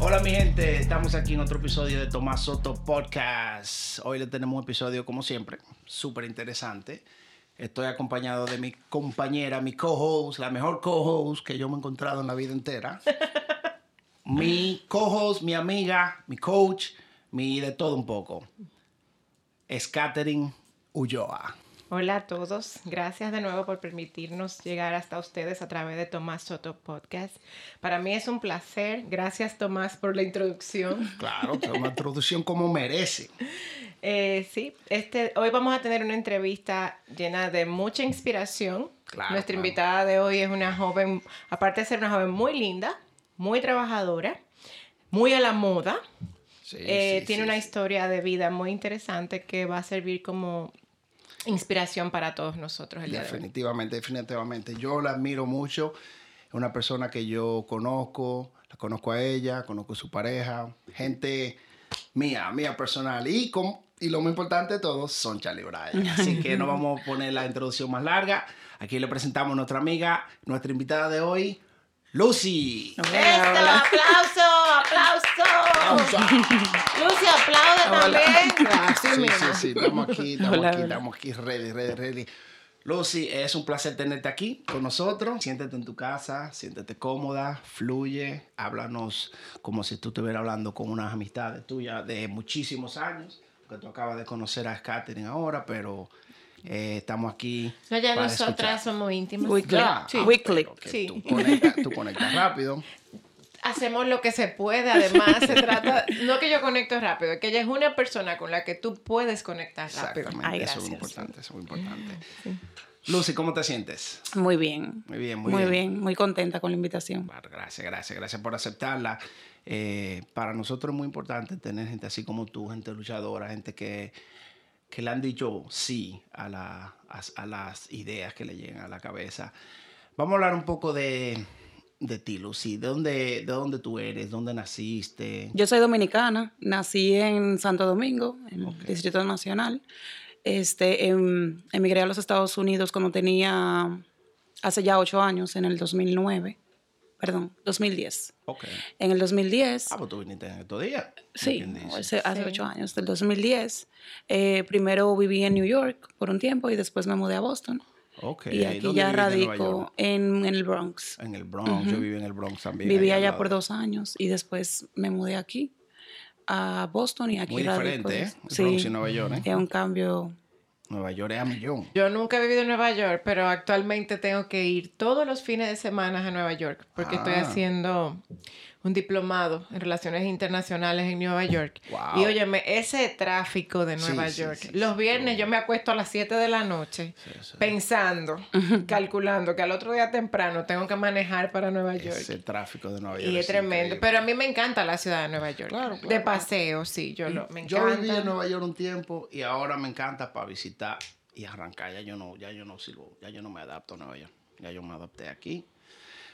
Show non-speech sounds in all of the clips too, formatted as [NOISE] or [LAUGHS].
Hola mi gente, estamos aquí en otro episodio de Tomás Soto Podcast. Hoy le tenemos un episodio como siempre, súper interesante. Estoy acompañado de mi compañera, mi co-host, la mejor co-host que yo me he encontrado en la vida entera. [LAUGHS] mi co-host, mi amiga, mi coach, mi de todo un poco. Es Ulloa. Hola a todos, gracias de nuevo por permitirnos llegar hasta ustedes a través de Tomás Soto Podcast. Para mí es un placer, gracias Tomás por la introducción. [LAUGHS] Claro, una introducción como merece. Eh, sí, este, hoy vamos a tener una entrevista llena de mucha inspiración. Claro, Nuestra claro. invitada de hoy es una joven, aparte de ser una joven muy linda, muy trabajadora, muy a la moda. Sí, Eh, sí, tiene sí, una historia de vida muy interesante que va a servir como inspiración para todos nosotros el día de hoy. Definitivamente, definitivamente. Yo la admiro mucho. Es una persona que yo conozco, la conozco a ella, conozco a su pareja, gente mía, mía personal. Y, con, y lo más importante de todo son Charlie Bryan. [LAUGHS] Así que no vamos a poner la introducción más larga. Aquí le presentamos a nuestra amiga, nuestra invitada de hoy, Lucy. ¡Esto! ¡Aplauso! ¡Aplauso! Lucy, aplaude también. Así Sí, sí, sí, estamos aquí, [LAUGHS] estamos Hola, aquí, hola. estamos aquí, ready, ready, ready. Lucy, es un placer tenerte aquí con nosotros. Siéntete en tu casa, siéntete cómoda, fluye, háblanos como si tú estuvieras hablando con unas amistades tuyas de muchísimos años, que tú acabas de conocer a Katherine ahora, pero eh, estamos aquí. No, ya para nosotras escuchar. somos íntimas. Weekly. Ya, Sí. ah, Weekly. Sí. Tú conectas, tú conectas rápido. [LAUGHS] Hacemos lo que se puede, además se trata, no que yo conecto rápido, que ella es una persona con la que tú puedes conectar rápido. Exactamente, Ay, eso es importante, eso es muy importante. Lucy, ¿cómo te sientes? Muy bien. Muy bien, muy Muy, bien. bien. muy contenta con la invitación. Gracias, gracias, gracias por aceptarla. Eh, para nosotros es muy importante tener gente así como tú, gente luchadora, gente que, que le han dicho sí a, la- a, a las ideas que le llegan a la cabeza. Vamos a hablar un poco de, de ti, Lucy. ¿De dónde, ¿De dónde tú eres? ¿Dónde naciste? Yo soy dominicana, nací en Santo Domingo, en el Distrito Nacional. Este, em, emigré a los Estados Unidos cuando tenía, hace ya ocho años, en el 2009, perdón, 2010. Ok. En el 2010, Ah, pues tú viniste en estos días. sí, hace, hace Sí. ocho años, del 2010. eh, primero viví en New York por un tiempo y después me mudé a Boston. Ok. y aquí ¿Dónde ya en radico en, en el Bronx. En el Bronx. Yo viví en el Bronx también. Viví allá por dos años y después me mudé aquí a Boston y aquí Muy radico. diferente, ¿eh? El Sí, Bronx y Nueva York, ¿eh? es un cambio. Nueva York es a millón. Yo nunca he vivido en Nueva York, pero actualmente tengo que ir todos los fines de semana a Nueva York porque estoy Ah. haciendo un diplomado en relaciones internacionales en Nueva York. Wow. Y óyeme, ese tráfico de Nueva sí, York. sí, los sí. viernes yo me acuesto a las 7 de la noche pensando, [LAUGHS] calculando que al otro día temprano tengo que manejar para Nueva York. Ese tráfico de Nueva York. Y es tremendo. increíble. Pero a mí me encanta la ciudad de Nueva York. Claro, claro. De paseo, sí. Yo, lo, me Yo encanta. viví en Nueva York un tiempo y ahora me encanta para visitar y arrancar. Ya yo no, ya yo no sirvo, ya yo no me adapto a Nueva York. Ya yo me adapté aquí.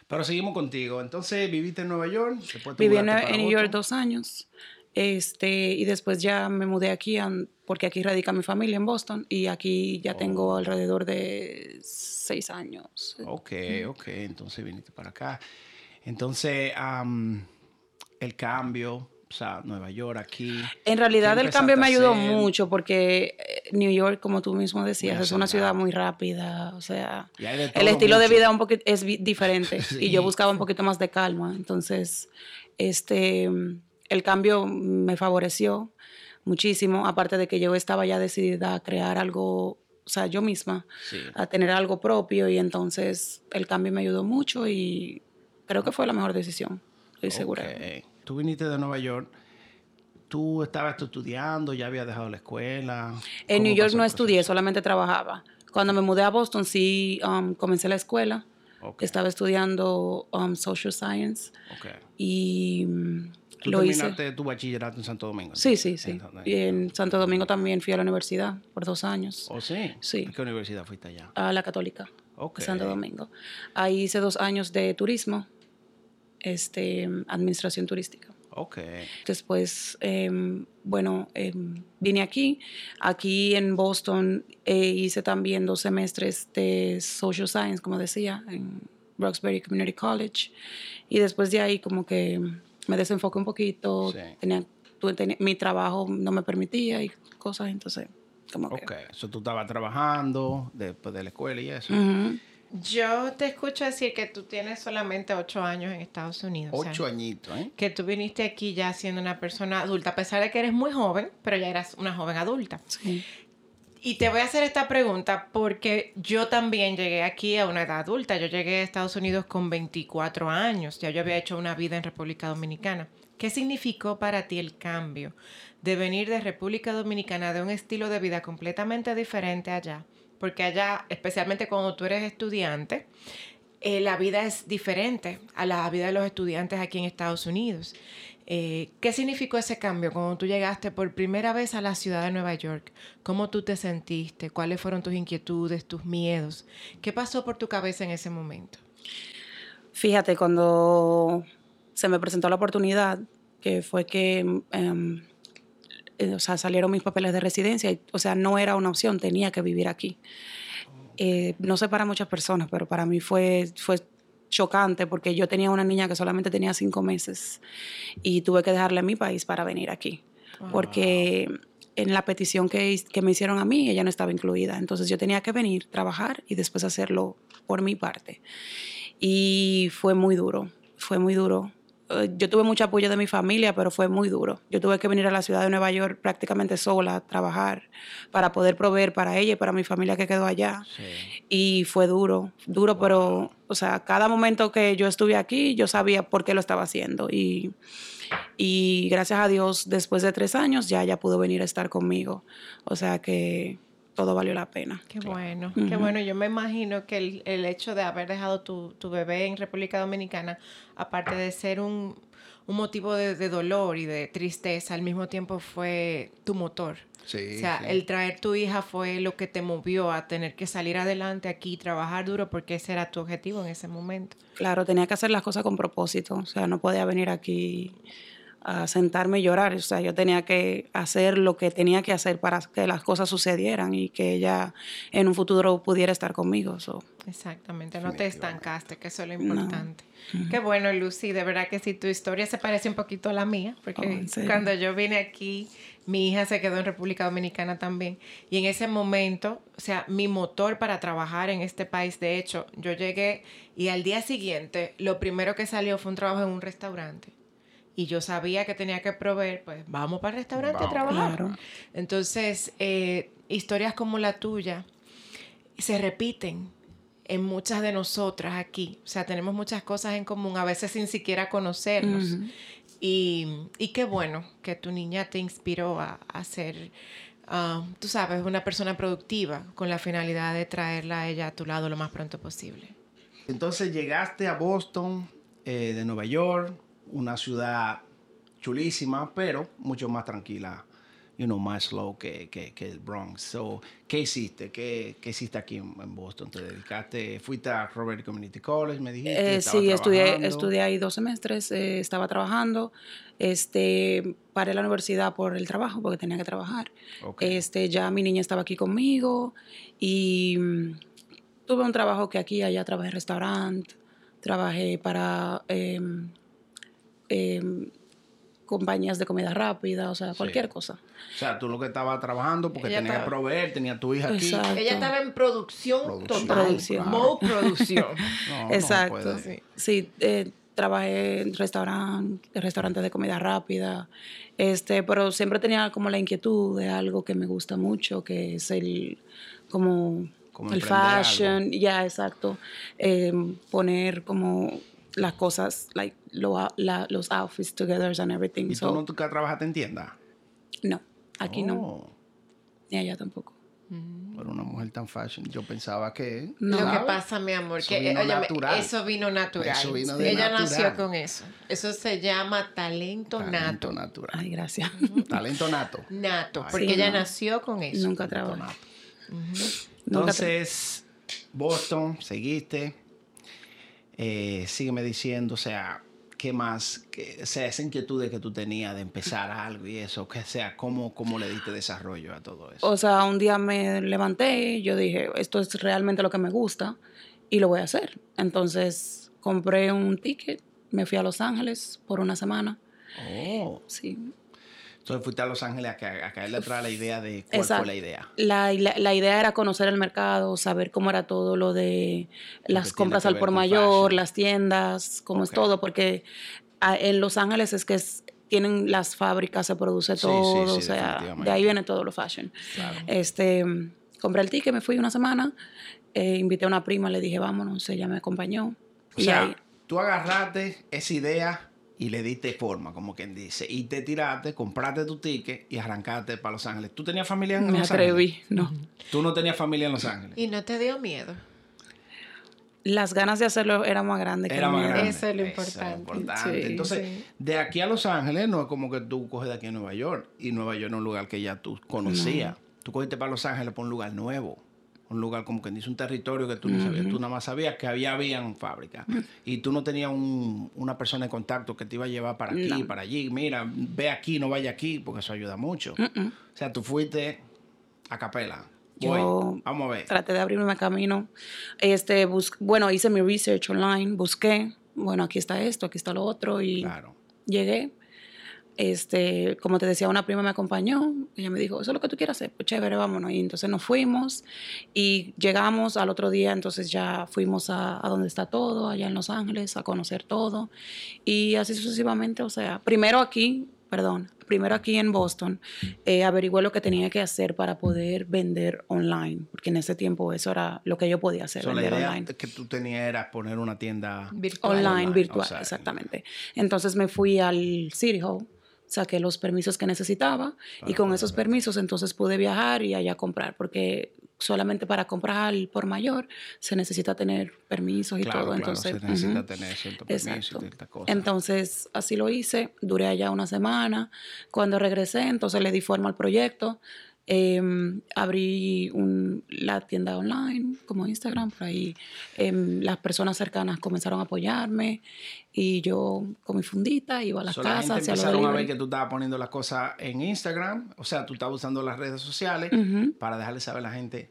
Pero seguimos contigo. Entonces, viviste en Nueva York. Viví en, en New York dos años. Este, y después ya me mudé aquí porque aquí radica mi familia en Boston y aquí ya Oh. tengo alrededor de seis años. Ok, ok. Entonces viniste para acá. Entonces, el cambio, o sea, Nueva York aquí. En realidad ¿Qué el cambio me ayudó mucho porque eh, New York, como tú mismo decías, es una ciudad muy rápida, o sea, el estilo de vida un poquito es diferente Sí. [LAUGHS] y yo buscaba un poquito más de calma, entonces este el cambio me favoreció muchísimo, aparte de que yo estaba ya decidida a crear algo, o sea, yo misma, Sí. a tener algo propio y entonces el cambio me ayudó mucho y creo que fue la mejor decisión, estoy segura. Tú viniste de Nueva York. Tú estabas estudiando, ya habías dejado la escuela. En ¿Cómo New York no estudié, solamente trabajaba. Cuando me mudé a Boston sí um, comencé la escuela. Ok, Estaba estudiando um, Social Science ok. y mm, Tú lo hice. terminaste tu bachillerato en Santo Domingo. Sí, sí, sí. Entonces, Y en Santo Domingo también fui a la universidad por dos años, ¿Oh, sí? Sí. ¿A qué universidad fuiste allá? a la Católica Ok. de Santo Domingo. Ahí hice dos años de turismo, este, administración turística. Ok. Después, em, bueno, em, vine aquí. Aquí en Boston eh, hice también dos semestres de Social Science, como decía, en Roxbury Community College. Y después de ahí como que me desenfoqué un poquito, Sí. tenía, mi trabajo no me permitía y cosas, entonces, como que... Ok, eso tú estabas trabajando después de la escuela y eso. Ujú. Yo te escucho decir que tú tienes solamente ocho años en Estados Unidos. o sea, Ocho añitos, ¿eh? que tú viniste aquí ya siendo una persona adulta, a pesar de que eres muy joven, pero ya eras una joven adulta. Sí. Y te voy a hacer esta pregunta porque yo también llegué aquí a una edad adulta. Yo llegué a Estados Unidos con 24 años. Ya yo había hecho una vida en República Dominicana. ¿Qué significó para ti el cambio de venir de República Dominicana de un estilo de vida completamente diferente allá? Porque allá, especialmente cuando tú eres estudiante, eh, la vida es diferente a la vida de los estudiantes aquí en Estados Unidos. Eh, ¿Qué significó ese cambio cuando tú llegaste por primera vez a la ciudad de Nueva York? ¿Cómo tú te sentiste? ¿Cuáles fueron tus inquietudes, tus miedos? ¿Qué pasó por tu cabeza en ese momento? Fíjate, cuando se me presentó la oportunidad, que fue que em, o sea, salieron mis papeles de residencia, y, o sea, no era una opción, tenía que vivir aquí. Eh, no sé para muchas personas, pero para mí fue, fue chocante porque yo tenía una niña que solamente tenía cinco meses y tuve que dejarle mi país para venir aquí. Porque en la petición que, que me hicieron a mí, ella no estaba incluida. Entonces yo tenía que venir, trabajar y después hacerlo por mi parte. Y fue muy duro, fue muy duro. Eh, Yo tuve mucho apoyo de mi familia, pero fue muy duro. Yo tuve que venir a la ciudad de Nueva York prácticamente sola a trabajar para poder proveer para ella y para mi familia que quedó allá. Sí. Y fue duro, duro, pero, o sea, cada momento que yo estuve aquí, yo sabía por qué lo estaba haciendo. Y, y gracias a Dios, después de tres años, ya ella pudo venir a estar conmigo. O sea que todo valió la pena. Qué bueno, qué bueno. Yo me imagino que el, el hecho de haber dejado tu, tu bebé en República Dominicana, aparte de ser un, un motivo de, de dolor y de tristeza, al mismo tiempo fue tu motor. Sí, o sea, sí. el traer tu hija fue lo que te movió a tener que salir adelante aquí y trabajar duro porque ese era tu objetivo en ese momento. Claro, tenía que hacer las cosas con propósito. O sea, no podía venir aquí a sentarme y llorar. O sea, yo tenía que hacer lo que tenía que hacer para que las cosas sucedieran y que ella en un futuro pudiera estar conmigo. So, Exactamente, no te estancaste, que eso es lo No. importante. Qué bueno, Lucy, de verdad que sí, tu historia se parece un poquito a la mía, porque Oh, cuando yo vine aquí, mi hija se quedó en República Dominicana también, y en ese momento, o sea, mi motor para trabajar en este país, de hecho, yo llegué y al día siguiente, lo primero que salió fue un trabajo en un restaurante. Y yo sabía que tenía que proveer, pues vamos para el restaurante Vamos. a trabajar. Claro. Entonces, eh, historias como la tuya se repiten en muchas de nosotras aquí. O sea, tenemos muchas cosas en común, a veces sin siquiera conocernos. Ujú. y, y qué bueno que tu niña te inspiró a, a ser, ah, tú sabes, una persona productiva con la finalidad de traerla a ella a tu lado lo más pronto posible. Entonces llegaste a Boston, eh, de Nueva York, una ciudad chulísima, pero mucho más tranquila, you know, más slow que, que, que el Bronx. So, ¿Qué hiciste? ¿Qué, qué hiciste aquí en, en Boston? ¿Te dedicaste? ¿Fuiste a Robert Community College, me dijiste? Eh, ¿Estabas sí, estudié, estudié ahí dos semestres, eh, estaba trabajando, este, paré la universidad por el trabajo, porque tenía que trabajar. Ok. Este, ya mi niña estaba aquí conmigo y mm, tuve un trabajo que aquí, allá trabajé en restaurante, trabajé para em, em, compañías de comida rápida, o sea, cualquier cosa. O sea, tú lo que estabas trabajando porque tenías que proveer, tenía tu hija aquí. Ella estaba en producción, Producción, total. Producción. Mode producción. [LAUGHS] No, Exacto. Sí. Sí, eh, trabajé en restaurante, restaurantes de comida rápida, este, pero siempre tenía como la inquietud de algo que me gusta mucho, que es el como, Como el fashion, ya exacto, Eh, poner como las cosas, like lo- la- los outfits together and everything. ¿Y So, tú no que trabajaste en tienda? no, aquí no, Oh, ni allá tampoco. Pero una mujer tan fashion, yo pensaba que... No. Lo que pasa, mi amor, Eso que vino eso vino natural. Eso vino de Ella natural. nació con eso. Eso se llama talento, Talento nato. natural. Ay, gracias. Talento nato. Nato, Ay, porque Sí, ella no. nació con eso. Nunca Talento trabajé. nato. Nunca tra- Entonces, Boston, seguiste. Eh, sígueme diciendo, o sea, ¿qué más? ¿Qué- o sea, esa inquietud de que tú tenías de empezar algo y eso, que sea, ¿cómo, ¿cómo le diste desarrollo a todo eso? O sea, un día me levanté, yo dije, esto es realmente lo que me gusta y lo voy a hacer. Entonces compré un ticket me fui a Los Ángeles por una semana. Oh. Sí. Entonces fuiste a Los Ángeles a, a caerle atrás la idea de cuál Exacto. fue la idea. La, la- la idea era conocer el mercado, saber cómo era todo lo de las compras al por mayor, fashion. las tiendas, cómo Ok. es todo, porque ah, en Los Ángeles es que es- tienen las fábricas, se produce Sí, sí, todo, sí, o sea, de ahí viene todo lo fashion. Claro. Este, compré el ticket, me fui una semana, eh, invité a una prima, le dije, vámonos, ella me acompañó. O y sea, ahí, tú agarraste esa idea y le diste forma, como quien dice, y te tiraste, compraste tu ticket y arrancaste para Los Ángeles. ¿Tú tenías familia en me Los atreví, Ángeles? no. Tú no tenías familia en Los Ángeles. Y no te dio miedo. Las ganas de hacerlo eran más grandes que Era el más grande. Eso es lo Eso importante. importante. Sí, Entonces, sí. de aquí a Los Ángeles no es como que tú coges de aquí a Nueva York. Y Nueva York no es un lugar que ya tú conocías. Tú cogiste para Los Ángeles por un lugar nuevo. Un lugar como que dice un territorio que tú no sabías. Tú nada más sabías que había habían fábricas. Y tú no tenías un- una persona de contacto que te iba a llevar para aquí, No. para allí. Mira, ve aquí, no vaya aquí, porque eso ayuda mucho. Mm-mm. O sea, tú fuiste a capela. Yo- Voy, vamos a ver. traté de abrirme camino. Este, bus- bueno, hice mi research online, busqué, bueno, aquí está esto, aquí está lo otro y Claro. llegué. Este, como te decía, una prima me acompañó, ella me dijo, eso es lo que tú quieras hacer, pues chévere, vámonos. Y entonces nos fuimos y llegamos al otro día, entonces ya fuimos a, a donde está todo, allá en Los Ángeles, a conocer todo. Y así sucesivamente, o sea, primero aquí, perdón, primero aquí en Boston, eh, averigué lo que tenía que hacer para poder vender online, porque en ese tiempo eso era lo que yo podía hacer, So, la vender idea online. que tú tenías era poner una tienda Virtual. Online, Online, virtual, o sea, exactamente. Entonces me fui al City Hall, saqué los permisos que necesitaba y Para con esos permisos entonces pude viajar y allá comprar, porque solamente para comprar al por mayor se necesita tener permisos y Claro, todo. claro, entonces, se necesita tener cierto permiso y cosas. Entonces, así lo hice. Duré allá una semana. Cuando regresé, entonces le di forma al proyecto. Em, abrí un- la tienda online, como Instagram, por ahí. Em, las personas cercanas comenzaron a apoyarme y yo con mi fundita iba a las So, la gente casas, hacia los empezaron a ver que tú estabas poniendo las cosas en Instagram, o sea, tú estabas usando las redes sociales para dejarle saber a la gente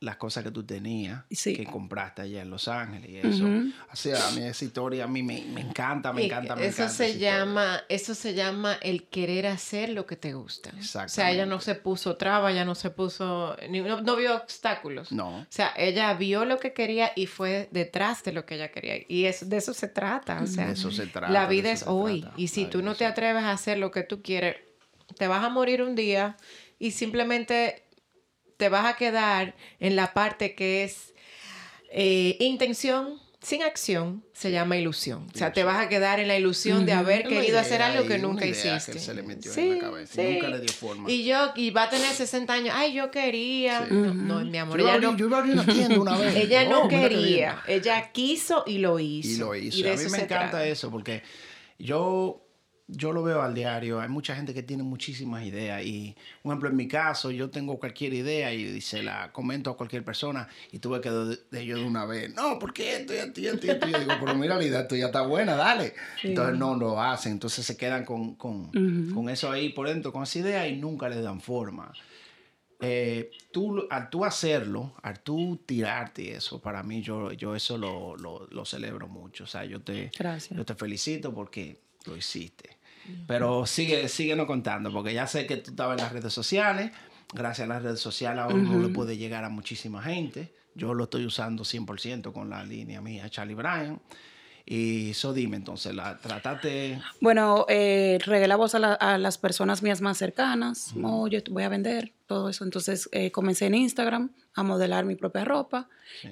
las cosas que tú tenías, Sí. que compraste allá en Los Ángeles y eso. O sea, a mí esa historia a mí me, me encanta, me encanta, me eso encanta. se llama, eso se llama el querer hacer lo que te gusta. O sea, ella no se puso traba, ella no se puso, ni- no, no vio obstáculos. No. O sea, ella vio lo que quería y fue detrás de lo que ella quería. Y es, de eso se trata. O sea, De eso se trata. la vida eso es hoy. trata. Y si La tú no te atreves a hacer lo que tú quieres, te vas a morir un día y simplemente te vas a quedar en la parte que es eh, intención sin acción, se llama ilusión. O sea, te vas a quedar en la ilusión de haber Una querido idea hacer algo que nunca que hiciste. él se le metió en Sí, la cabeza y sí. nunca le dio forma. Y yo, y va a tener 60 años, ay, yo quería. Sí. No, no, mi amor, yo, ella no, yo iba a abrir una tienda una vez. [LAUGHS] ella no quería, ella quiso y lo hizo. Y lo hizo. de a mí me encanta trata. eso porque yo, yo lo veo al diario. Hay mucha gente que tiene muchísimas ideas. Y, por ejemplo, en mi caso, yo tengo cualquier idea y se la comento a cualquier persona y tuve que de, de ellos de una vez. No, ¿por qué esto y esto y esto y esto? Y yo digo, pero mira, la idea tuya está buena, dale. Entonces no lo hacen. Entonces se quedan con, con, con eso ahí por dentro, con esa idea y nunca le dan forma. Eh, tú, al tú hacerlo, al tú tirarte eso, para mí yo, yo eso lo, lo, lo celebro mucho. O sea, yo te, Gracias. yo te felicito porque lo hiciste. Pero sigue, síguenos contando, porque ya sé que tú estabas en las redes sociales. Gracias a las redes sociales ahora uno le puede llegar a muchísima gente. Yo lo estoy usando 100% con la línea mía, Charlie Bryan. Y eso dime, entonces, la, trataste... Bueno, eh, regué la voz a, la- a las personas mías más cercanas. Oye, voy a vender todo eso. Entonces eh, comencé en Instagram a modelar mi propia ropa.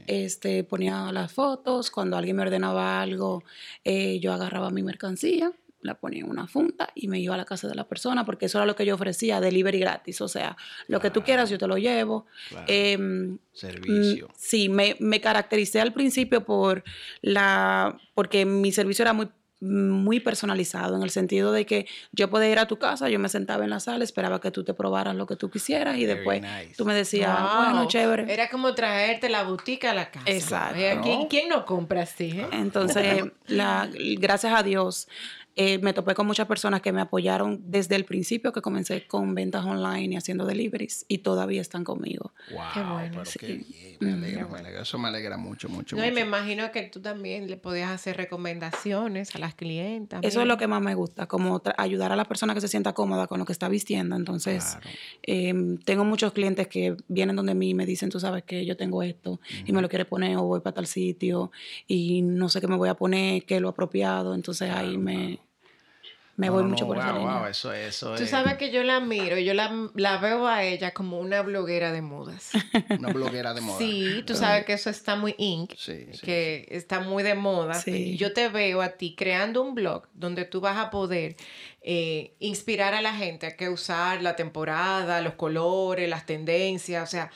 Este, ponía las fotos. Cuando alguien me ordenaba algo, eh, yo agarraba mi mercancía, la ponía en una funda y me iba a la casa de la persona porque eso era lo que yo ofrecía, delivery gratis. O sea, lo que tú quieras, yo te lo llevo. Claro. Em, Servicio. Mm, Sí, me, me caractericé al principio por la, porque mi servicio era muy, muy personalizado, en el sentido de que yo podía ir a tu casa, yo me sentaba en la sala, esperaba que tú te probaras lo que tú quisieras y Very después nice. tú me decías, Wow. bueno, chévere. Era como traerte la boutique a la casa. Exacto. ¿Quién, quién no compra así? eh? Entonces, [LAUGHS] la, gracias a Dios, eh, me topé con muchas personas que me apoyaron desde el principio que comencé con ventas online y haciendo deliveries y todavía están conmigo. Wow, Qué bueno, pero sí. qué bien, me alegra, me alegra. Eso me alegra mucho, mucho, No, y mucho. me imagino que tú también le podías hacer recomendaciones a las clientas. Eso es lo que más me gusta, como ayudar a la persona que se sienta cómoda con lo que está vistiendo. Entonces, Claro. em, tengo muchos clientes que vienen donde mí y me dicen, tú sabes que yo tengo esto y me lo quiere poner o voy para tal sitio y no sé qué me voy a poner, qué es lo apropiado. Entonces ahí me, me No, voy no, mucho por esa wow, línea. wow, eso, eso Tú es sabes que yo la miro, yo la, la veo a ella como una bloguera de modas. [LAUGHS] una bloguera de moda. Sí, tú sabes que eso está muy ink, Sí, sí, que está muy de moda. Sí. Y yo te veo a ti creando un blog donde tú vas a poder eh, inspirar a la gente a que usar la temporada, los colores, las tendencias. O sea,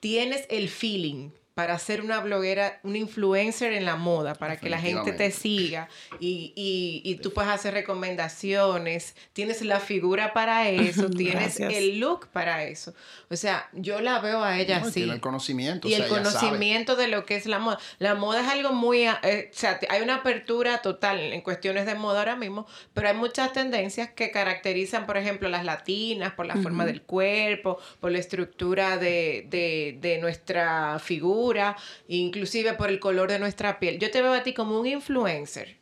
tienes el feeling para ser una bloguera, una influencer en la moda, para que la gente te siga y, y, y tú puedes hacer recomendaciones, tienes la figura para eso, [LAUGHS] tienes Gracias. el look para eso. O sea, yo la veo a ella No, y así. Tiene el conocimiento. Y o sea, el ella sabe. conocimiento de lo que es la moda. La moda es algo muy... eh, o sea, hay una apertura total en cuestiones de moda ahora mismo, pero hay muchas tendencias que caracterizan, por ejemplo, las latinas, por la forma del cuerpo, por la estructura de, de, de nuestra figura, inclusive por el color de nuestra piel. Yo te veo a ti como un influencer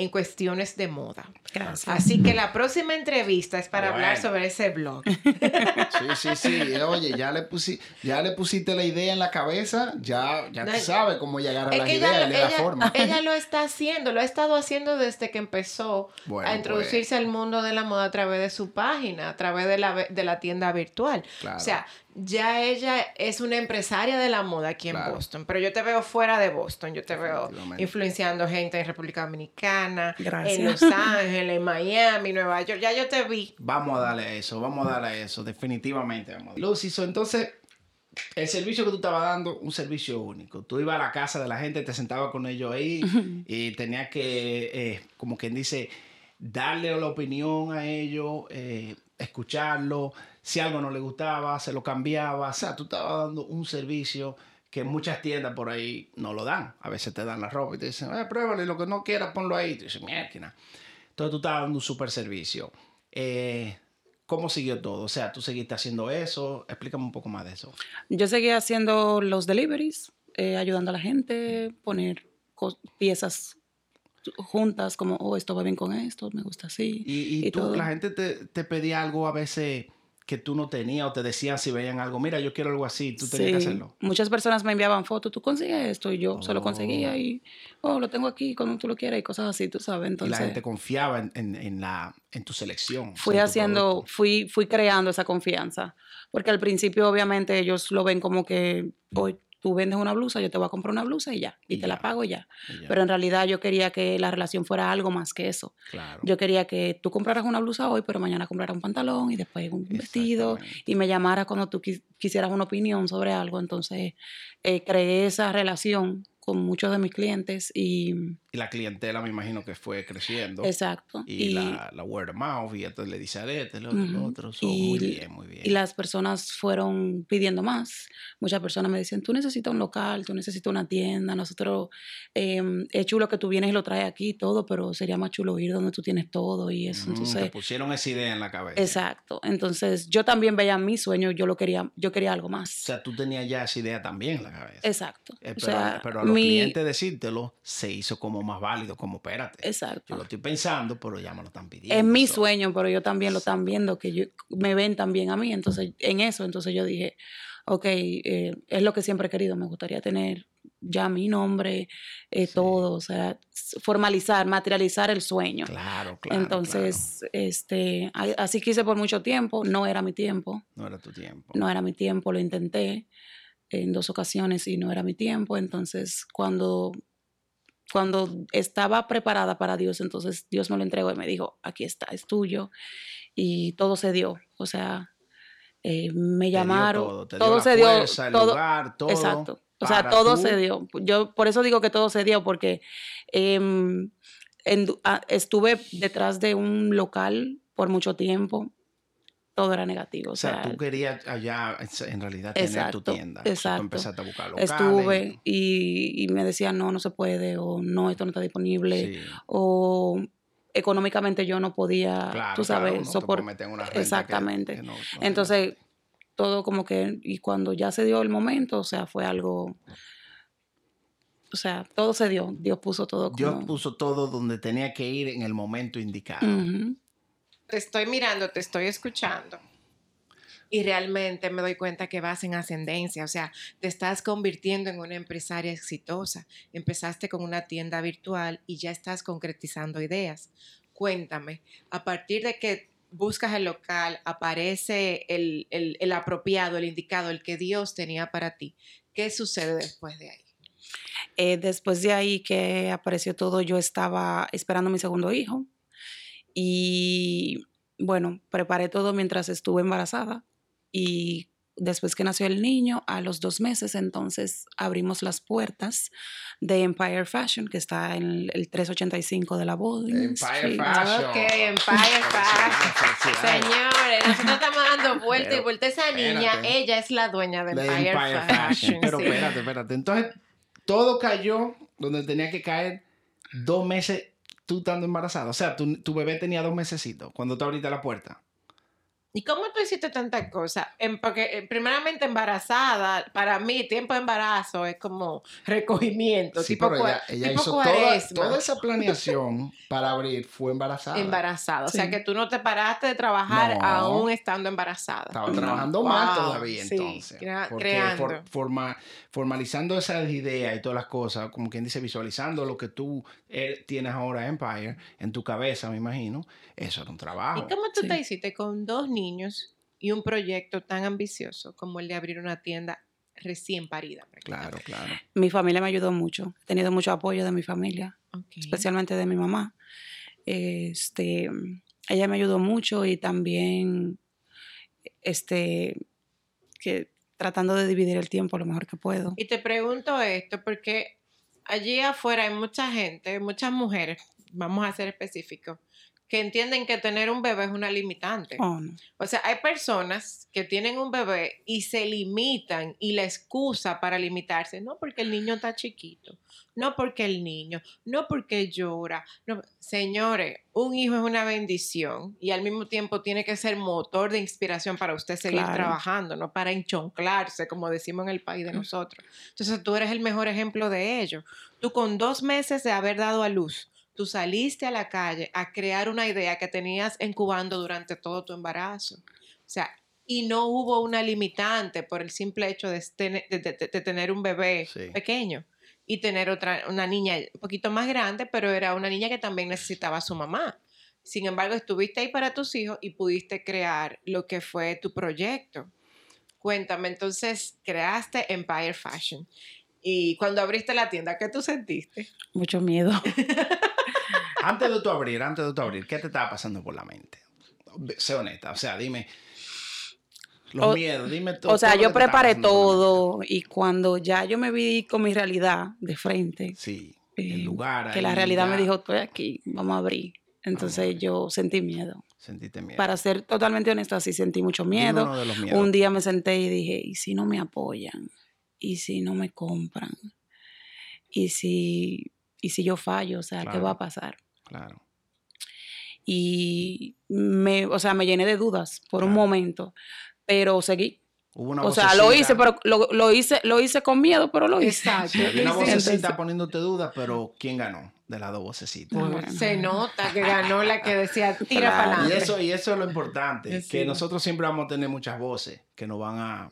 en cuestiones de moda. Gracias. Así que la próxima entrevista es para hablar Bueno. sobre ese blog. Sí, sí, sí. Oye, ya le, pusi- ya le pusiste la idea en la cabeza, ya, ya No, tú sabes cómo llegar a Es las que ideas da ella- forma. ella lo está haciendo, lo ha estado haciendo desde que empezó Bueno, a introducirse al mundo de la moda a través de su página, a través de la, de la tienda virtual. Claro. O sea, ya ella es una empresaria de la moda aquí en Claro. Boston, pero yo te veo fuera de Boston, yo te veo influenciando gente en República Dominicana, Gracias. en Los Ángeles, en Miami, Nueva York, ya yo te vi. Vamos a darle a eso, vamos a darle a eso, definitivamente. Vamos a darle. Lucy, so, entonces, el servicio que tú estabas dando, un servicio único. Tú ibas a la casa de la gente, te sentabas con ellos ahí y tenías que, eh, como quien dice, darle la opinión a ellos, eh, escucharlo. Si algo no le gustaba, se lo cambiaba. O sea, tú estabas dando un servicio que muchas tiendas por ahí no lo dan. A veces te dan la ropa y te dicen, eh, pruébalo y lo que no quieras, ponlo ahí. Y tú dices, mierda. Entonces tú estabas dando un super servicio. Eh, ¿Cómo siguió todo? O sea, tú seguiste haciendo eso. Explícame un poco más de eso. Yo seguía haciendo los deliveries, eh, ayudando a la gente, poner piezas juntas, como, oh, esto va bien con esto, me gusta así. Y, y tú, todo. la gente te, te pedía algo a veces que tú no tenías o te decían si veían algo, mira, yo quiero algo así, tú tenías que Sí, hacerlo. Muchas personas me enviaban fotos, tú consigues esto, y yo se lo Oh. conseguía y, oh, lo tengo aquí cuando tú lo quieras y cosas así, tú sabes. y Entonces, la gente confiaba en, en, en la, en tu selección. fui haciendo, fui, fui creando esa confianza. Porque al principio, obviamente, ellos lo ven como que, hoy tú vendes una blusa, yo te voy a comprar una blusa y ya, y, Y te la pago ya. Pero en realidad yo quería que la relación fuera algo más que eso. claro. Yo quería que tú compraras una blusa hoy, pero mañana compraras un pantalón y después un vestido y me llamaras cuando tú quis- quisieras una opinión sobre algo. Entonces, eh, creé esa relación con muchos de mis clientes y Y la clientela me imagino que fue creciendo. exacto. Y, la, la word of mouth, y esto le dice a este, lo lo Ujú. otro. So, Y- muy bien, muy bien. y las personas fueron pidiendo más. Muchas personas me decían, tú necesitas un local, tú necesitas una tienda, nosotros, eh, es chulo que tú vienes y lo traes aquí y todo, pero sería más chulo ir donde tú tienes todo y eso. Mm, Entonces, te pusieron esa idea en la cabeza. Exacto. Entonces, yo también veía mi sueño, yo lo quería, yo quería algo O más. sea, tú tenías ya esa idea también en la cabeza. Exacto. Eh, o pero, sea, pero a los mi- clientes decírtelo se hizo como más válido, como espérate. Exacto. Yo lo estoy pensando, pero ya me lo están pidiendo. Es mi so. sueño, pero ellos también lo están viendo, que yo, me ven también a mí. Entonces, en eso, entonces yo dije, ok, eh, es lo que siempre he querido, me gustaría tener ya mi nombre, eh, Sí. todo, o sea, formalizar, materializar el sueño. Claro, claro. entonces, este, a- así quise por mucho tiempo, no era mi tiempo. claro. No era tu tiempo. no era mi tiempo, lo intenté en dos ocasiones y no era mi tiempo, entonces cuando, cuando estaba preparada para Dios, entonces Dios me lo entregó y me dijo, aquí está, es tuyo, y todo se dio, o sea, eh, me Te dio llamaron, todo, te dio todo se dio, el todo, lugar, todo. exacto, o sea, todo tú- se dio, yo por eso digo que todo se dio, porque em, en- ah, estuve detrás de un local por mucho tiempo, todo era negativo, O sea, tú querías allá en realidad tener tu Exacto, tienda. Entonces, exacto. Tú empezaste a buscar locales. estuve y, y me decían, no, no se puede, o no, esto no está disponible, Sí. o económicamente yo no podía, Claro, tú claro, sabes, puede soportar. renta que- Exactamente. que no- no Entonces, todo como que, y cuando ya se dio el momento, o sea, fue algo, o sea, todo se dio, Dios puso todo como... Dios puso todo donde tenía que ir en el momento indicado. Ujú. Te estoy mirando, te estoy escuchando. Y realmente me doy cuenta que vas en ascendencia, o sea, te estás convirtiendo en una empresaria exitosa. Empezaste con una tienda virtual y ya estás concretizando ideas. Cuéntame, a partir de que buscas el local, aparece el, el- el apropiado, el indicado, el que Dios tenía para ti. ¿Qué sucede después de ahí? Eh, después de ahí que apareció todo, yo estaba esperando mi segundo hijo y bueno, preparé todo mientras estuve embarazada y después que nació el niño, a los dos meses, entonces abrimos las puertas de Empire Fashion, que está en el, el 385 de la Bowling Empire Street. Fashion. Ok, Empire Fashion. Señores, nosotros estamos dando vuelta y Pero, vuelta. Esa niña, espérate. ella es la dueña de De Empire, Empire Fashion. Fashion. Pero sí. espérate, espérate. Entonces, todo cayó donde tenía que caer dos meses tú estando embarazada. O sea, tu, tu bebé tenía dos mesecitos cuando tú abriste la puerta. ¿Y cómo tú hiciste tantas cosas? En- porque, eh, primeramente, embarazada, para mí, tiempo de embarazo es como recogimiento. Sí, tipo pero ella, ella tipo hizo toda, toda esa [LAUGHS] planeación para abrir. Fue embarazada. Embarazada. O sea, Sí. que tú no te paraste de trabajar No. aún estando embarazada. Estaba trabajando más Wow, todavía sí, entonces. crea- porque creando. for- forma- formalizando esas ideas y todas las cosas, como quien dice, visualizando lo que tú eh, tienes ahora Empire en tu cabeza, me imagino, eso era un trabajo. ¿Y cómo tú Sí. te hiciste con dos niños y un proyecto tan ambicioso como el de abrir una tienda recién parida? Claro, claro. Mi familia me ayudó mucho, he tenido mucho apoyo de mi familia. Especialmente de mi mamá. Este, ella me ayudó mucho y también este, que tratando de dividir el tiempo lo mejor que puedo. Y te pregunto esto porque allí afuera hay mucha gente, muchas mujeres, vamos a ser específicos, que entienden que tener un bebé es una limitante. Oh, no. O sea, hay personas que tienen un bebé y se limitan y la excusa para limitarse, no porque el niño está chiquito, no porque el niño, no porque llora. No. Señores, un hijo es una bendición y al mismo tiempo tiene que ser motor de inspiración para usted seguir Claro. trabajando, no para enchonclarse, como decimos en el país de nosotros. Entonces tú eres el mejor ejemplo de ello. Tú con dos meses de haber dado a luz, tú saliste a la calle a crear una idea que tenías incubando durante todo tu embarazo. O sea, y no hubo una limitante por el simple hecho de, tener- de- de- de tener un bebé Sí. pequeño y tener otra, una niña un poquito más grande, pero era una niña que también necesitaba a su mamá. Sin embargo, estuviste ahí para tus hijos y pudiste crear lo que fue tu proyecto. Cuéntame, entonces creaste Empire Fashion. Y cuando abriste la tienda, ¿qué tú sentiste? Mucho miedo. [LAUGHS] Antes de tú abrir, antes de tú abrir, ¿qué te estaba pasando por la mente? Sé honesta, o sea, dime los O- miedos, dime todo. O sea, todo yo preparé todo y cuando ya yo me vi con mi realidad de frente, Sí, eh, el lugar. que la realidad me dijo, estoy aquí, vamos a abrir. Entonces yo sentí miedo. Sentiste miedo. Para ser totalmente honesta, sí sentí mucho miedo. uno de los miedos. Un día me senté y dije, ¿y si no me apoyan? ¿Y si no me compran? ¿Y si, y si yo fallo? O sea, ¿qué va a pasar? Claro. Y me, o sea, me llené de dudas por un momento, pero seguí. Hubo una O sea, lo hice, pero lo, lo hice, lo hice con miedo, pero lo hice. Exacto. Sí, había una vocecita entonces- poniéndote dudas, pero ¿quién ganó de las dos vocecitas? Bueno. Se nota que ganó la que decía tira Claro. para Y adelante. eso, y eso es lo importante, Sí. que nosotros siempre vamos a tener muchas voces que nos van a,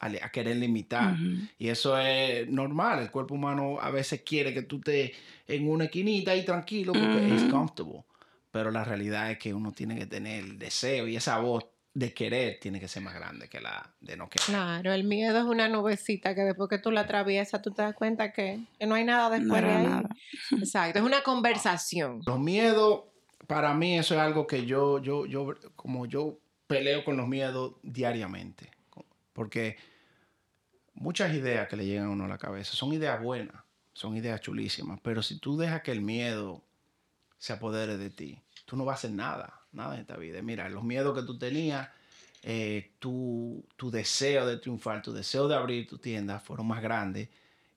a, querer limitar. Y eso es normal. El cuerpo humano a veces quiere que tú estés en una esquinita ahí tranquilo porque es comfortable. Pero la realidad es que uno tiene que tener el deseo y esa voz de querer tiene que ser más grande que la de no querer. Claro, el miedo es una nubecita que después que tú la atraviesas, tú te das cuenta que, que no hay nada No después de ahí. nada. [LAUGHS] [LAUGHS] Exacto, es una conversación. Los miedos, para mí eso es algo que yo, yo, yo, como yo peleo con los miedos diariamente. Porque muchas ideas que le llegan a uno a la cabeza son ideas buenas, son ideas chulísimas, pero si tú dejas que el miedo se apodere de ti, tú no vas a hacer nada, nada en esta vida. Mira, los miedos que tú tenías, eh, tu, tu deseo de triunfar, tu deseo de abrir tu tienda fueron más grandes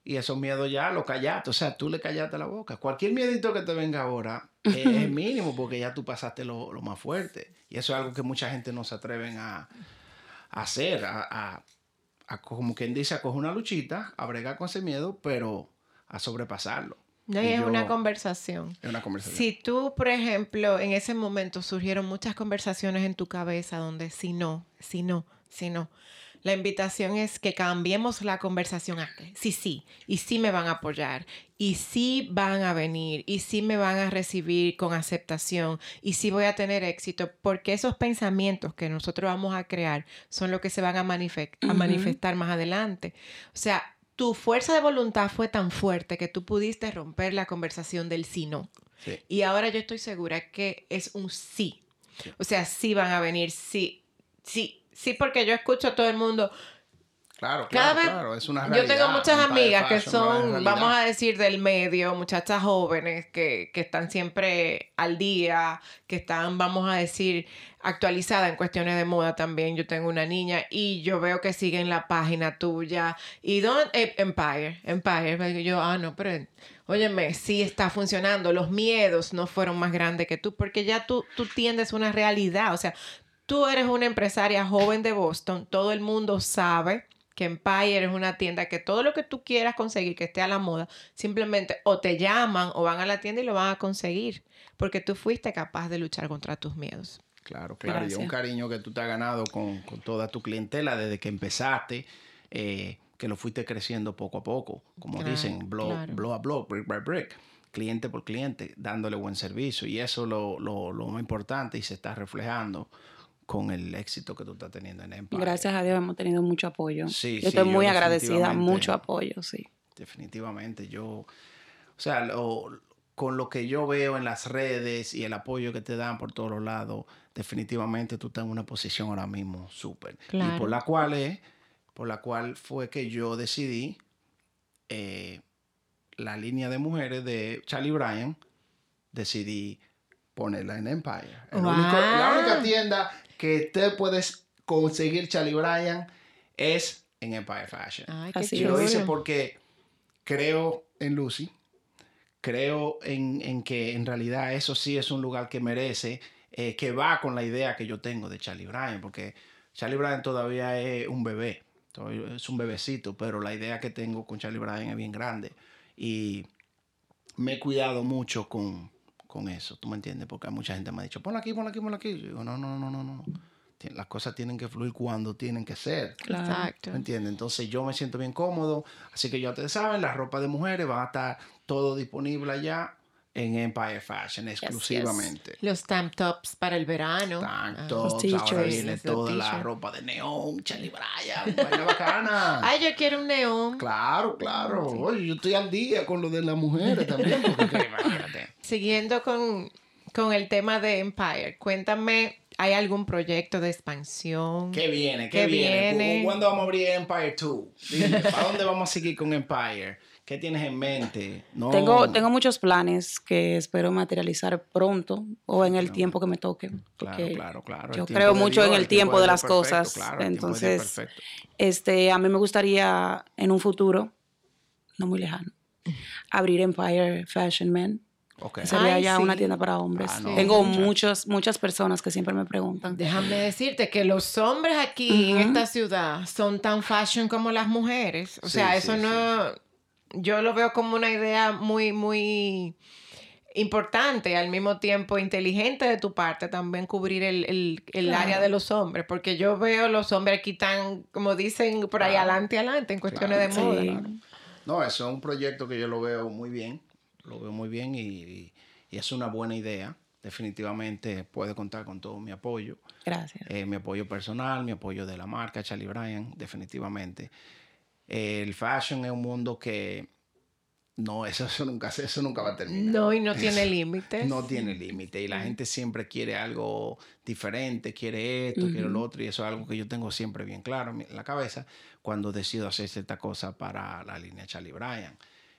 y esos miedos ya los callaste. O sea, tú le callaste la boca. Cualquier miedito que te venga ahora es [LAUGHS] mínimo porque ya tú pasaste lo, más fuerte. Y eso es algo que mucha gente no se atreven a, hacer, a, como quien dice, a coger una luchita, a bregar con ese miedo, pero a sobrepasarlo. No, es una conversación. Es una conversación. Si tú, por ejemplo, en ese momento surgieron muchas conversaciones en tu cabeza donde si no, si no, si no, la invitación es que cambiemos la conversación a que sí, sí, y sí me van a apoyar, y sí van a venir, y sí me van a recibir con aceptación, y sí voy a tener éxito, porque esos pensamientos que nosotros vamos a crear son los que se van a, manifestar más adelante. O sea, tu fuerza de voluntad fue tan fuerte que tú pudiste romper la conversación del sí no. Y ahora yo estoy segura que es un sí. O sea, sí van a venir, sí, sí, Sí, porque yo escucho a todo el mundo. Claro, claro, claro, es una realidad. Yo tengo muchas amigas que son, vamos a decir, del medio, muchachas jóvenes que, que, están siempre al día, que están, vamos a decir, actualizadas en cuestiones de moda también. Yo tengo una niña y yo veo que siguen la página tuya. ¿Y dónde? Eh, Empire, Empire. Yo, ah, no, pero óyeme, sí está funcionando. Los miedos no fueron más grandes que tú, porque ya tú, tú tiendes una realidad. O sea, Tú eres una empresaria joven de Boston, todo el mundo sabe que Empire es una tienda que todo lo que tú quieras conseguir que esté a la moda, simplemente o te llaman o van a la tienda y lo van a conseguir, porque tú fuiste capaz de luchar contra tus miedos. Claro, claro, y un cariño que tú te has ganado con, toda tu clientela desde que empezaste, eh, que lo fuiste creciendo poco a poco, como dicen, blow, a blow, brick by brick cliente por cliente, dándole buen servicio. Y eso es lo, lo, lo más importante y se está reflejando con el éxito que tú estás teniendo en Empire. Gracias a Dios hemos tenido mucho apoyo. Sí, yo estoy muy agradecida, mucho apoyo, sí. Definitivamente, yo, o sea, con lo que yo veo en las redes y el apoyo que te dan por todos los lados, definitivamente tú estás en una posición ahora mismo súper. Y por la cual es, por la cual fue que yo decidí eh, la línea de mujeres de Charlie Bryan, decidí ponerla en Empire. la única tienda que te puedes conseguir Charlie Bryan es en Empire Fashion. Así lo hice porque creo en Lucy, creo en, que en realidad eso sí es un lugar que merece, eh, que va con la idea que yo tengo de Charlie Bryan, porque Charlie Bryan todavía es un bebé, es un bebecito, pero la idea que tengo con Charlie Bryan es bien grande. Y me he cuidado mucho con, con eso, ¿tú me entiendes? Porque mucha gente me ha dicho, ponla aquí, ponla aquí, ponla aquí. Yo digo, no, no, no, no, no. Las cosas tienen que fluir cuando tienen que ser. Exacto. ¿Me entiendes? Entonces yo me siento bien cómodo. Así que ya ustedes saben, la ropa de mujeres va a estar todo disponible allá en Empire Fashion exclusivamente. Los tank tops para el verano. Tank ah. tops, ahora viene toda la ropa de neón, Charlie Bryan, vaya bacana. [LAUGHS] Ay, yo quiero un neón. Claro, claro. Oye, yo estoy al día con lo de las mujeres también, porque [LAUGHS] Siguiendo con, con el tema de Empire, cuéntame ¿Hay algún proyecto de expansión? ¿Qué viene? ¿Qué, viene? ¿Cuándo vamos a abrir Empire 2? ¿para dónde vamos a seguir con Empire? ¿Qué tienes en mente? Tengo, tengo muchos planes que espero materializar pronto o en el tiempo que me toque. Claro, claro, claro. Yo creo mucho en el tiempo de las cosas. Entonces, este, a mí me gustaría en un futuro, no muy lejano, abrir Empire Fashion Men. Okay. Sería ya una tienda para hombres. Ah, Tengo muchas, muchas personas que siempre me preguntan. Déjame decirte que los hombres aquí en esta ciudad son tan fashion como las mujeres. O sea, eso no yo lo veo como una idea muy, muy importante, al mismo tiempo inteligente de tu parte también cubrir el, área de los hombres, porque yo veo los hombres aquí tan, como dicen, por ahí adelante, adelante, en cuestiones de moda. No, eso es un proyecto que yo lo veo muy bien, lo veo muy bien y, es una buena idea. Definitivamente puede contar con todo mi apoyo. Gracias. Eh, mi apoyo personal, mi apoyo de la marca Charlie Bryan, definitivamente el fashion es un mundo que no, eso, nunca, eso nunca va a terminar. No, y no tiene límites. no tiene límite. Y la gente siempre quiere algo diferente, quiere esto, quiere lo otro. Y eso es algo que yo tengo siempre bien claro en la cabeza cuando decido hacer esta cosa para la línea Charlie Bryan.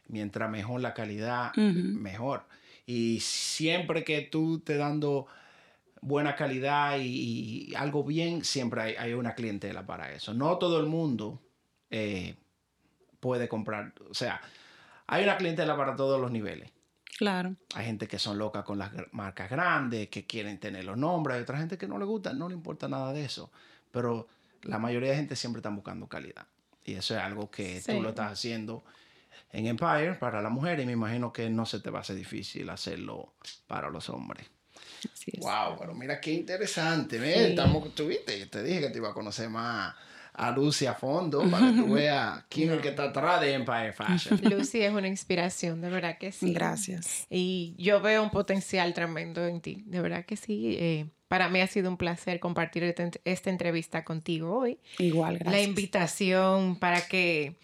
Mientras mejor la calidad, mejor. Y siempre que tú te dando buena calidad y, algo bien, siempre hay, hay, una clientela para eso. No todo el mundo eh, puede comprar. O sea, hay una clientela para todos los niveles. Claro. Hay gente que son locas con las marcas grandes, que quieren tener los nombres. Hay otra gente que no le gusta, no le importa nada de eso. Pero la mayoría de gente siempre está buscando calidad. Y eso es algo que tú lo estás haciendo en Empire para la mujer y me imagino que no se te va a hacer difícil hacerlo para los hombres. Wow, pero mira qué interesante. Estamos, tuviste, te dije que te iba a conocer más a Lucy a fondo [LAUGHS] para que tú veas quién es el que está atrás de Empire Fashion. [LAUGHS] Lucy es una inspiración, de verdad que sí. Gracias. Y yo veo un potencial tremendo en ti, de verdad que sí. Eh, para mí ha sido un placer compartir este esta entrevista contigo hoy. Igual, gracias. La invitación para que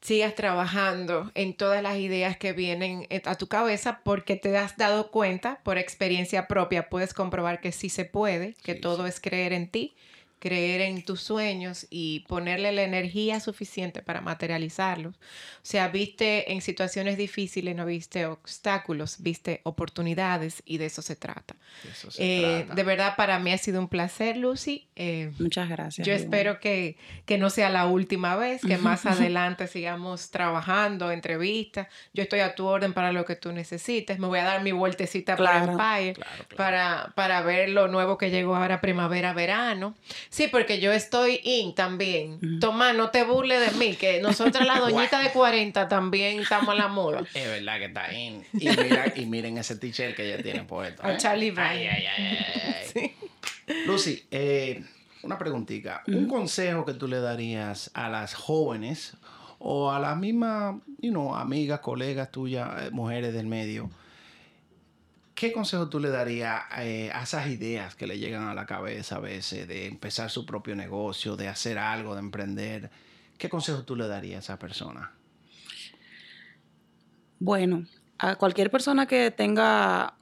sigas trabajando en todas las ideas que vienen a tu cabeza porque te has dado cuenta por experiencia propia, puedes comprobar que sí se puede, que todo es creer en ti creer en tus sueños y ponerle la energía suficiente para materializarlos. O sea, viste en situaciones difíciles, no viste obstáculos, viste oportunidades y de eso se trata. De, eso se eh, de verdad, para mí ha sido un placer, Lucy. Eh, Muchas gracias. Yo espero que, que, no sea la última vez, que más [LAUGHS] adelante sigamos trabajando, entrevistas. Yo estoy a tu orden para lo que tú necesites. Me voy a dar mi vueltecita para Empire Para, para ver lo nuevo que llegó ahora primavera-verano. Sí, porque yo estoy in también. Toma, no te burles de mí, que nosotras la [LAUGHS] doñita de 40 también estamos a la moda. [LAUGHS] Es verdad que está in. [LAUGHS] Y, mira, y miren ese t-shirt que ella tiene puesto. A ¿eh? Charlie Brown. Ay, ay, ay, Lucy, eh, una preguntita. Un consejo que tú le darías a las jóvenes o a las mismas, you know, amigas, colegas tuyas, eh, mujeres del medio, ¿Qué consejo tú le darías eh, a esas ideas que le llegan a la cabeza a veces de empezar su propio negocio, de hacer algo, de emprender? ¿Qué consejo tú le darías a esa persona? Bueno, a cualquier persona que tenga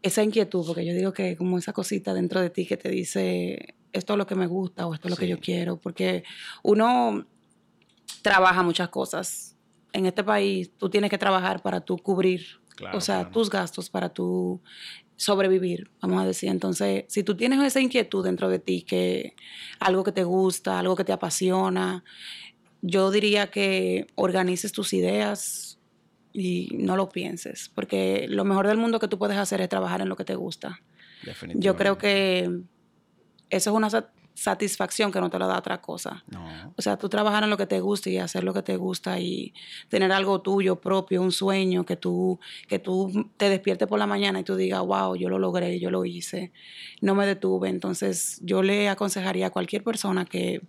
esa inquietud, porque yo digo que como esa cosita dentro de ti que te dice esto es lo que me gusta o esto es lo que yo quiero, porque uno trabaja muchas cosas. En este país tú tienes que trabajar para tú cubrir o sea, tus gastos para tu sobrevivir, vamos a decir. Entonces, si tú tienes esa inquietud dentro de ti, que algo que te gusta, algo que te apasiona, yo diría que organices tus ideas y no lo pienses, porque lo mejor del mundo que tú puedes hacer es trabajar en lo que te gusta. Yo creo que eso es una satisfacción que no te lo da otra cosa. O sea, tú trabajar en lo que te gusta y hacer lo que te gusta y tener algo tuyo propio, un sueño que tú, que tú te despiertes por la mañana y tú digas, wow, yo lo logré, yo lo hice, no me detuve. Entonces, yo le aconsejaría a cualquier persona que,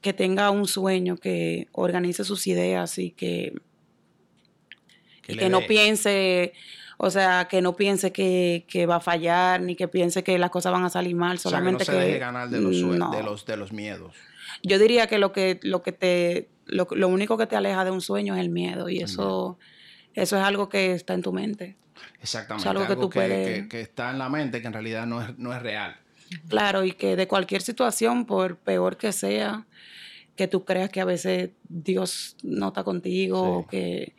que tenga un sueño, que organice sus ideas y que, que no piense o sea, que no piense que, va a fallar, ni que piense que las cosas van a salir mal, solamente que... No se deje ganar de los, de, los, de los miedos. Yo diría que lo que, lo que te... Lo, único que te aleja de un sueño es el miedo y eso, eso es algo que está en tu mente. Exactamente. algo, que, tú puedes... que, está en la mente que en realidad no es, no es real. Claro, y que de cualquier situación, por peor que sea, que tú creas que a veces Dios no está contigo, o que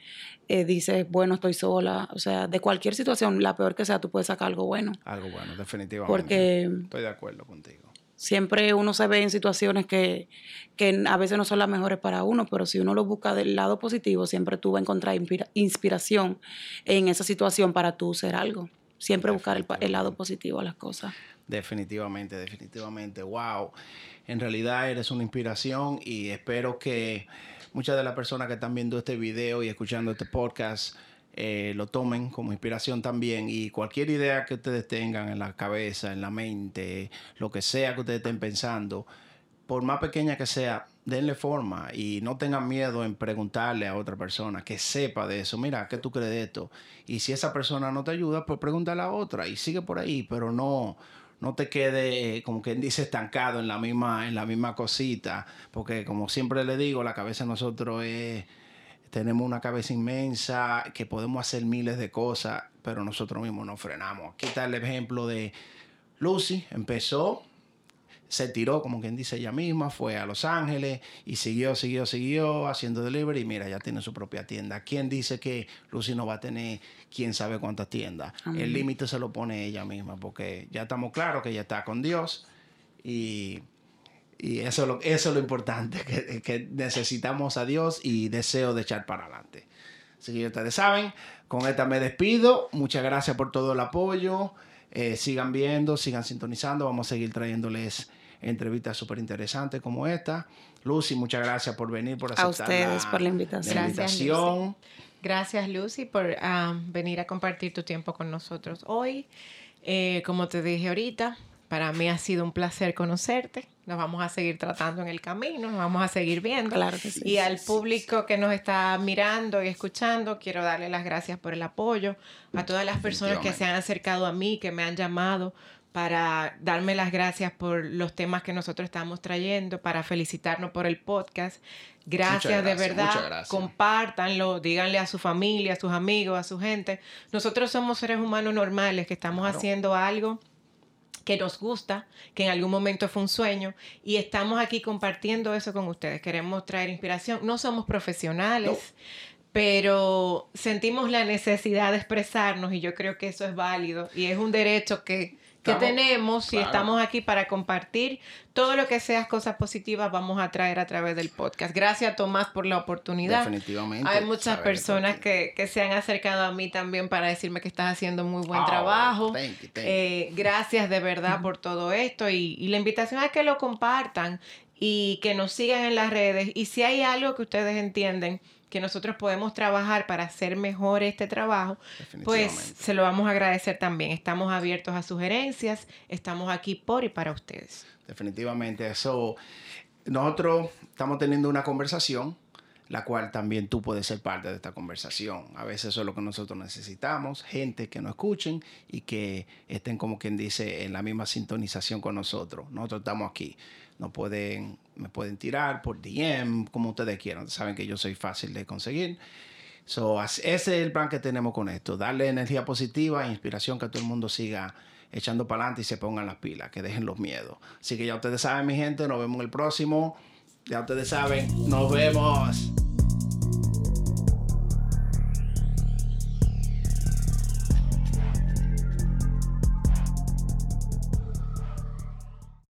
eh, dices, bueno, estoy sola. O sea, de cualquier situación, la peor que sea, tú puedes sacar algo bueno. Algo bueno, definitivamente. Porque estoy de acuerdo contigo. Siempre uno se ve en situaciones que, que a veces no son las mejores para uno, pero si uno lo busca del lado positivo, siempre tú vas a encontrar inspiración en esa situación para tú ser algo. Siempre buscar el, el lado positivo a las cosas. Definitivamente, definitivamente. Wow. En realidad eres una inspiración y espero que muchas de las personas que están viendo este video y escuchando este podcast eh, lo tomen como inspiración también y cualquier idea que ustedes tengan en la cabeza, en la mente, lo que sea que ustedes estén pensando, por más pequeña que sea, denle forma y no tengan miedo en preguntarle a otra persona que sepa de eso. Mira, ¿qué tú crees de esto? Y si esa persona no te ayuda, pues pregúntale a otra y sigue por ahí, pero no, no te quede, como quien dice, estancado en la misma, en la misma cosita, porque como siempre le digo, la cabeza de nosotros es, tenemos una cabeza inmensa, que podemos hacer miles de cosas, pero nosotros mismos nos frenamos. Aquí está el ejemplo de Lucy, empezó se tiró, como quien dice ella misma, fue a Los Ángeles y siguió, siguió, siguió haciendo delivery y mira, ya tiene su propia tienda. ¿Quién dice que Lucy no va a tener quién sabe cuántas tiendas? El límite se lo pone ella misma porque ya estamos claros que ella está con Dios y Y eso es lo, eso es lo importante, que, que necesitamos a Dios y deseo de echar para adelante. Así que ustedes saben, con esta me despido. Muchas gracias por todo el apoyo. Eh, sigan viendo, sigan sintonizando. Vamos a seguir trayéndoles entrevistas súper interesantes como esta. Lucy, muchas gracias por venir, por aceptar a ustedes la, por la invitación. la invitación. Gracias, Lucy, por ah, venir a compartir tu tiempo con nosotros hoy. Eh, como te dije ahorita, para mí ha sido un placer conocerte. Nos vamos a seguir tratando en el camino, nos vamos a seguir viendo. Claro que sí. Y al público que nos está mirando y escuchando, quiero darle las gracias por el apoyo. A todas las personas que se han acercado a mí, que me han llamado para darme las gracias por los temas que nosotros estamos trayendo, para felicitarnos por el podcast. Gracias, de verdad. gracias. Compártanlo, díganle a su familia, a sus amigos, a su gente. Nosotros somos seres humanos normales que estamos Claro. haciendo algo que nos gusta, que en algún momento fue un sueño y estamos aquí compartiendo eso con ustedes. Queremos traer inspiración. No somos profesionales, No. pero sentimos la necesidad de expresarnos y yo creo que eso es válido y es un derecho que, que Estamos- tenemos y claro. estamos aquí para compartir todo lo que sea cosas positivas vamos a traer a través del podcast. Gracias Tomás por la oportunidad. Definitivamente. Hay muchas personas que, que se han acercado a mí también para decirme que estás haciendo muy buen Oh, trabajo. thank you, thank you. Eh, gracias de verdad por todo esto y, y la invitación es que lo compartan y que nos sigan en las redes. Y si hay algo que ustedes entienden que nosotros podemos trabajar para hacer mejor este trabajo, pues se lo vamos a agradecer también. Estamos abiertos a sugerencias, estamos aquí por y para ustedes. Definitivamente. Eso, nosotros estamos teniendo una conversación, la cual también tú puedes ser parte de esta conversación. A veces eso es lo que nosotros necesitamos, gente que nos escuchen y que estén, como quien dice, en la misma sintonización con nosotros. Nosotros estamos aquí. No pueden, me pueden tirar por DM, como ustedes quieran. Saben que yo soy fácil de conseguir. So, ese es el plan que tenemos con esto. Darle energía positiva e inspiración que todo el mundo siga echando para adelante y se pongan las pilas, que dejen los miedos. Así que ya ustedes saben, mi gente, nos vemos el próximo. Ya ustedes saben, nos vemos.